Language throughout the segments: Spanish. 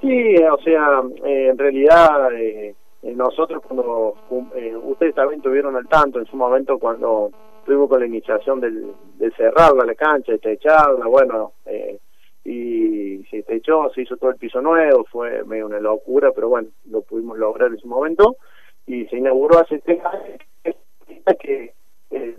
Sí, o sea, en realidad nosotros cuando, ustedes también tuvieron al tanto en su momento cuando estuvimos con la iniciación del, de cerrarla la cancha, de techarla, bueno, eh, y se techó, se hizo todo el piso nuevo, fue medio una locura, pero bueno, lo pudimos lograr en su momento, y se inauguró hace tres años que eh,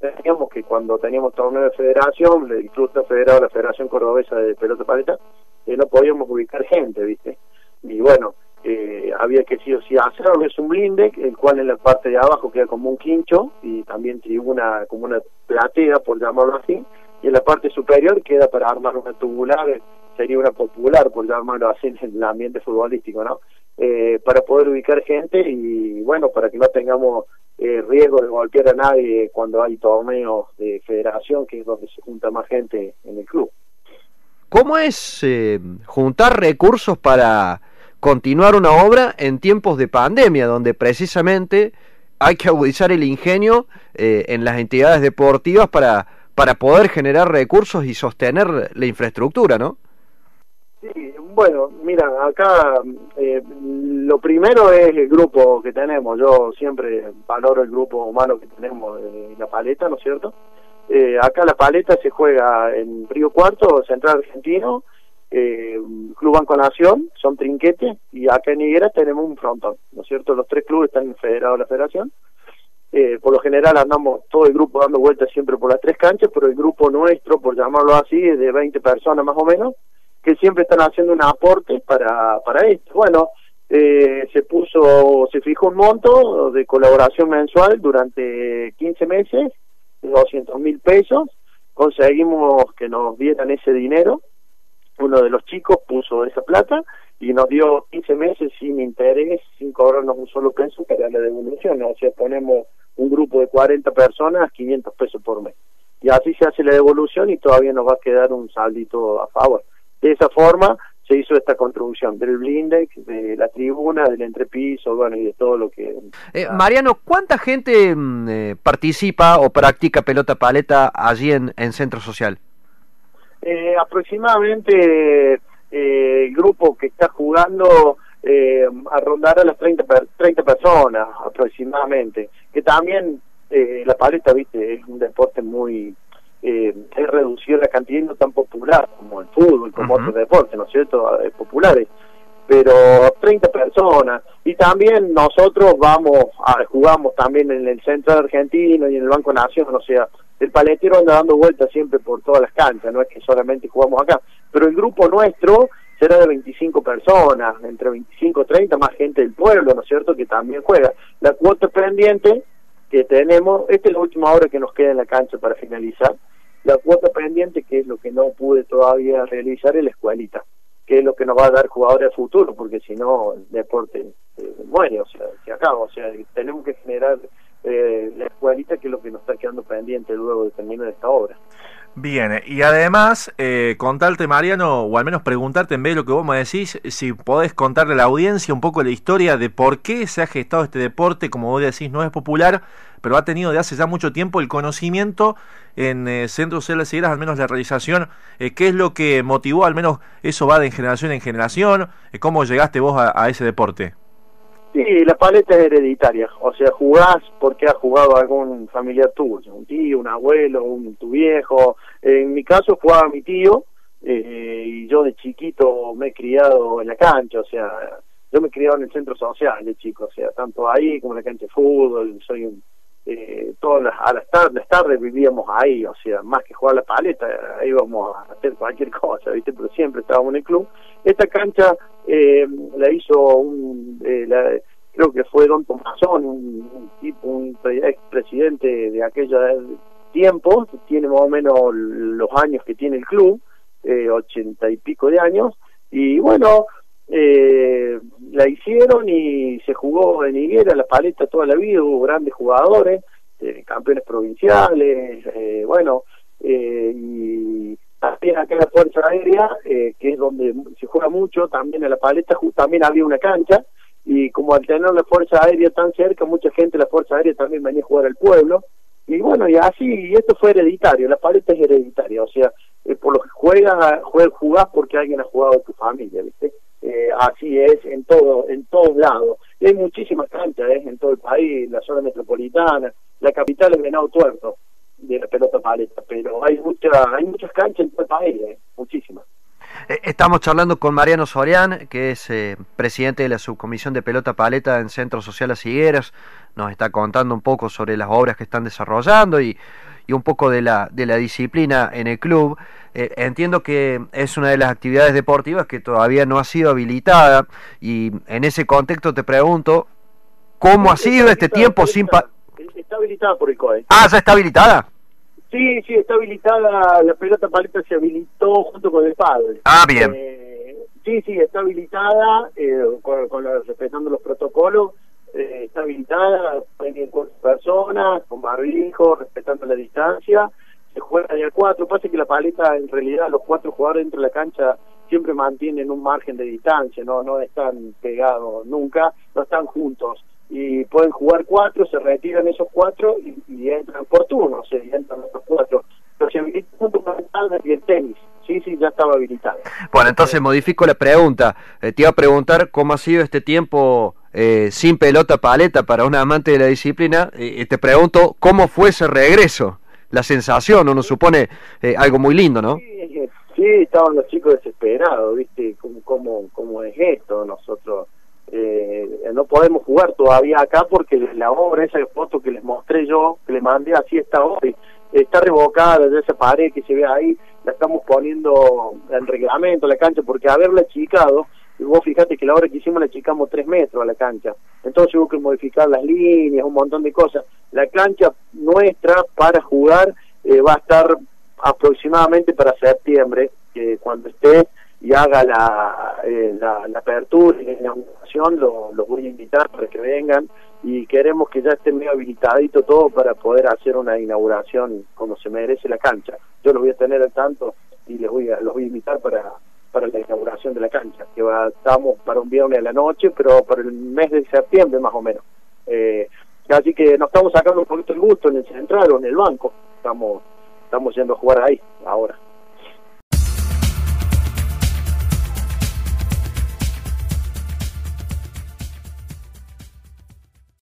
teníamos que cuando teníamos torneo de federación, el club está federado la Federación Cordobesa de Pelota Paleta, eh, no podíamos ubicar gente, ¿viste? Y bueno, eh, había que sí o sí hacerlo, es un blinde, el cual en la parte de abajo queda como un quincho y también tribuna como una platea, por llamarlo así, y en la parte superior queda para armar una tubular, sería una popular, por llamarlo así, en el ambiente futbolístico, ¿no? Eh, para poder ubicar gente y bueno, para que no tengamos eh, riesgo de golpear a nadie cuando hay torneos de federación, que es donde se junta más gente en el club. ¿Cómo es eh, juntar recursos para continuar una obra en tiempos de pandemia, donde precisamente hay que agudizar el ingenio eh, en las entidades deportivas para, para poder generar recursos y sostener la infraestructura, ¿no? Sí, bueno, mira, acá eh, lo primero es el grupo que tenemos. Yo siempre valoro el grupo humano que tenemos en la paleta, ¿no es cierto? Eh, acá la paleta se juega en Río Cuarto, Central Argentino, eh, Club Banco Nación, son trinquetes, y acá en Higueras tenemos un frontón, ¿no es cierto? Los tres clubes están federados a la federación. Eh, por lo general andamos todo el grupo dando vueltas siempre por las tres canchas, pero el grupo nuestro, por llamarlo así, es de 20 personas más o menos, que siempre están haciendo un aporte para, para esto. Bueno, eh, se puso, se fijó un monto de colaboración mensual durante 15 meses, 200 mil pesos, conseguimos que nos dieran ese dinero uno de los chicos puso esa plata y nos dio 15 meses sin interés, sin cobrarnos un solo peso para la devolución. O sea, ponemos un grupo de 40 personas, 500 pesos por mes. Y así se hace la devolución y todavía nos va a quedar un saldito a favor. De esa forma se hizo esta contribución del blindex, de la tribuna, del entrepiso, bueno, y de todo lo que... Eh, Mariano, ¿cuánta gente mm, eh, participa o practica pelota paleta allí en, en Centro Social? Eh, aproximadamente eh, el grupo que está jugando eh, a rondar a las 30, 30 personas aproximadamente, que también eh, la paleta, viste, es un deporte muy... Eh, es reducido la cantidad y no tan popular como el fútbol, como otros deportes, ¿no es cierto?, eh, populares pero 30 personas y también nosotros vamos a, jugamos también en el centro argentino y en el Banco Nación, o sea, el paletero anda dando vueltas siempre por todas las canchas, no es que solamente jugamos acá, pero el grupo nuestro será de 25 personas, entre 25 y 30 más gente del pueblo, ¿no es cierto?, que también juega. La cuota pendiente que tenemos, esta es la última hora que nos queda en la cancha para finalizar, la cuota pendiente, que es lo que no pude todavía realizar, es la escuelita que es lo que nos va a dar jugadores de futuro, porque si no el deporte eh, muere, o sea, se acaba, o sea, tenemos que generar eh, la escuelita que es lo que nos está quedando pendiente luego de terminar esta obra. Bien, y además, eh, contarte, Mariano, o al menos preguntarte en vez de lo que vos me decís, si podés contarle a la audiencia un poco la historia de por qué se ha gestado este deporte, como vos decís, no es popular, pero ha tenido de hace ya mucho tiempo el conocimiento en eh, Centros Celas al menos la realización, eh, qué es lo que motivó, al menos eso va de generación en generación, eh, cómo llegaste vos a ese deporte. Sí, la paleta es hereditaria, o sea, jugás porque has jugado algún familiar tuyo, un tío, un abuelo, un tu viejo. En mi caso jugaba mi tío eh, y yo de chiquito me he criado en la cancha, o sea, yo me he criado en el centro social de chico, o sea, tanto ahí como en la cancha de fútbol, soy un, eh, todas las, a las tardes, tardes vivíamos ahí, o sea, más que jugar la paleta, íbamos a hacer cualquier cosa, ¿viste? Pero siempre estábamos en el club. Esta cancha eh, la hizo un, eh, la, creo que fue Don Tomasón, un, tipo, un expresidente de aquella tiempo, tiene más o menos los años que tiene el club, eh, ochenta y pico de años, y bueno, eh, la hicieron y se jugó en Higuera, la paleta toda la vida, hubo grandes jugadores, eh, campeones provinciales, eh, bueno, y también acá en la Fuerza Aérea, que es donde se juega mucho, también en la paleta también había una cancha, y como al tener la Fuerza Aérea tan cerca, mucha gente de la Fuerza Aérea también venía a jugar al pueblo, y bueno, y así, esto fue hereditario, la paleta es hereditaria, o sea, por lo que juegas, jugás porque alguien ha jugado en tu familia, ¿viste? eh, así es en todo en todos lados. Y hay muchísimas canchas ¿eh? en todo el país, la zona metropolitana, la capital es Venado Tuerto de la pelota paleta, pero hay mucha, hay muchas canchas en todo el país, ¿eh? muchísimas. Eh, estamos charlando con Mariano Sorian, que es eh, presidente de la subcomisión de pelota paleta en Centro Social Las Higueras. Nos está contando un poco sobre las obras que están desarrollando y, y un poco de la, de la disciplina en el club. Eh, entiendo que es una de las actividades deportivas que todavía no ha sido habilitada y en ese contexto te pregunto, ¿cómo ha sido este tiempo sin... está habilitada por el COE. Ah, ya está habilitada. Sí, sí, está habilitada, la pelota paleta se habilitó junto con el padre. Ah, bien. Eh, sí, sí, está habilitada, eh, con, con respetando los protocolos, eh, está habilitada, hay cuatro personas, con barbijo, respetando la distancia, se juega de a cuatro, pasa que la paleta, en realidad, los cuatro jugadores dentro de la cancha siempre mantienen un margen de distancia, no, no están pegados nunca, no están juntos y pueden jugar cuatro, se retiran esos cuatro y, entran por turno, se entran estaba habilitado. Bueno, entonces modifico la pregunta. Eh, te iba a preguntar cómo ha sido este tiempo eh, sin pelota paleta para un amante de la disciplina. y te pregunto cómo fue ese regreso. La sensación, uno supone eh, algo muy lindo, ¿no? Sí, sí, estaban los chicos desesperados, ¿viste? ¿Cómo, cómo, cómo es esto? Nosotros eh, no podemos jugar todavía acá porque la obra, esa foto que les mostré yo, que les mandé, así está hoy, está revocada de esa pared que se ve ahí, la estamos poniendo en reglamento la cancha, porque haberla achicado, vos fíjate que la obra que hicimos la achicamos tres metros a la cancha, entonces hubo que modificar las líneas, un montón de cosas. La cancha nuestra para jugar eh, va a estar aproximadamente para septiembre, cuando esté y haga la, eh, la, apertura y la inauguración, los voy a invitar para que vengan y queremos que ya esté medio habilitadito todo para poder hacer una inauguración como se merece la cancha. Yo los voy a tener al tanto y les voy a, los voy a invitar para, para la inauguración de la cancha, que va, estamos para un viernes de la noche, pero para el mes de septiembre más o menos. Eh, así que nos estamos sacando un poquito el gusto en el central o en el banco, estamos, estamos yendo a jugar ahí ahora.